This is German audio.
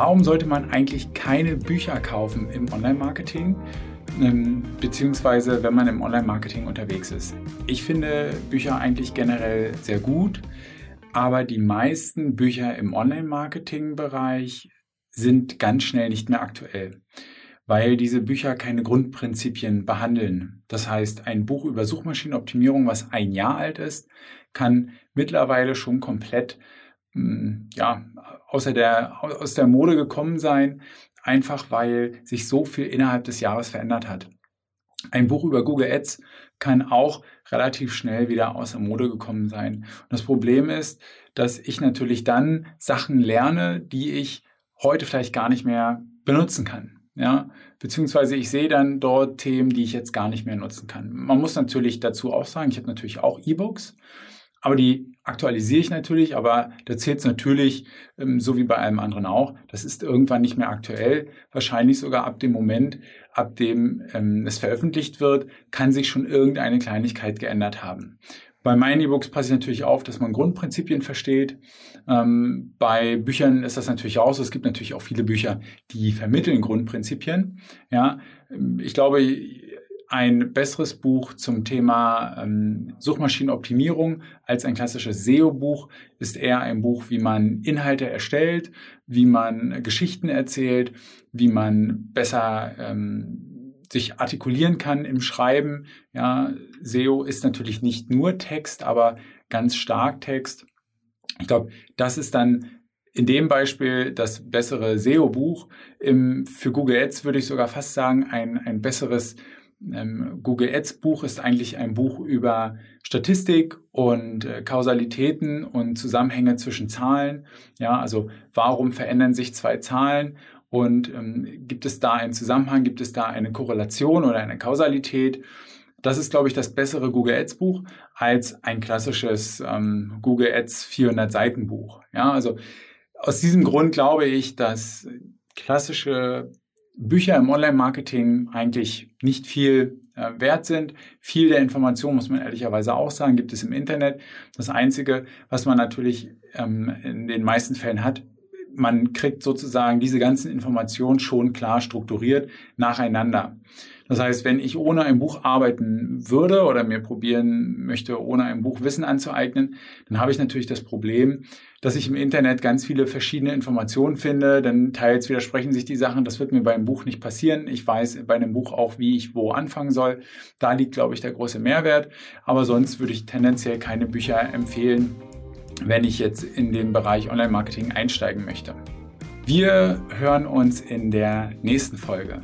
warum sollte man eigentlich keine Bücher kaufen im Online-Marketing? Ähm, beziehungsweise wenn man im Online-Marketing unterwegs ist. Ich finde Bücher eigentlich generell sehr gut, aber die meisten Bücher im Online-Marketing-Bereich sind ganz schnell nicht mehr aktuell, weil diese Bücher keine Grundprinzipien behandeln. Das heißt, ein Buch über Suchmaschinenoptimierung, was ein Jahr alt ist, kann mittlerweile schon komplett ja, außer der, aus der Mode gekommen sein, einfach weil sich so viel innerhalb des Jahres verändert hat. Ein Buch über Google Ads kann auch relativ schnell wieder aus der Mode gekommen sein. Und das Problem ist, dass ich natürlich dann Sachen lerne, die ich heute vielleicht gar nicht mehr benutzen kann. Ja, beziehungsweise ich sehe dann dort Themen, die ich jetzt gar nicht mehr nutzen kann. Man muss natürlich dazu auch sagen, ich habe natürlich auch E-Books aber die aktualisiere ich natürlich, aber da zählt es natürlich, ähm, so wie bei allem anderen auch, das ist irgendwann nicht mehr aktuell. Wahrscheinlich sogar ab dem Moment, ab dem ähm, es veröffentlicht wird, kann sich schon irgendeine Kleinigkeit geändert haben. Bei meinen E-Books passe ich natürlich auf, dass man Grundprinzipien versteht. Ähm, bei Büchern ist das natürlich auch so. Es gibt natürlich auch viele Bücher, die vermitteln Grundprinzipien. Ja, ähm, ich glaube, ein besseres Buch zum Thema ähm, Suchmaschinenoptimierung als ein klassisches SEO-Buch ist eher ein Buch, wie man Inhalte erstellt, wie man Geschichten erzählt, wie man besser ähm, sich artikulieren kann im Schreiben. Ja, SEO ist natürlich nicht nur Text, aber ganz stark Text. Ich glaube, das ist dann in dem Beispiel das bessere SEO-Buch. Für Google Ads würde ich sogar fast sagen, ein, ein besseres ähm, Google Ads Buch ist eigentlich ein Buch über Statistik und äh, Kausalitäten und Zusammenhänge zwischen Zahlen. Ja, also warum verändern sich zwei Zahlen und ähm, gibt es da einen Zusammenhang, gibt es da eine Korrelation oder eine Kausalität? Das ist, glaube ich, das bessere Google Ads Buch als ein klassisches ähm, Google Ads 400 Seiten Buch. Ja, also aus diesem Grund glaube ich, dass klassische Bücher im Online-Marketing eigentlich nicht viel äh, wert sind. Viel der Informationen, muss man ehrlicherweise auch sagen, gibt es im Internet. Das Einzige, was man natürlich ähm, in den meisten Fällen hat, man kriegt sozusagen diese ganzen Informationen schon klar strukturiert nacheinander. Das heißt, wenn ich ohne ein Buch arbeiten würde oder mir probieren möchte, ohne ein Buch Wissen anzueignen, dann habe ich natürlich das Problem, dass ich im Internet ganz viele verschiedene Informationen finde. Dann teils widersprechen sich die Sachen. Das wird mir beim Buch nicht passieren. Ich weiß bei einem Buch auch, wie ich wo anfangen soll. Da liegt, glaube ich, der große Mehrwert. Aber sonst würde ich tendenziell keine Bücher empfehlen, wenn ich jetzt in den Bereich Online-Marketing einsteigen möchte. Wir hören uns in der nächsten Folge.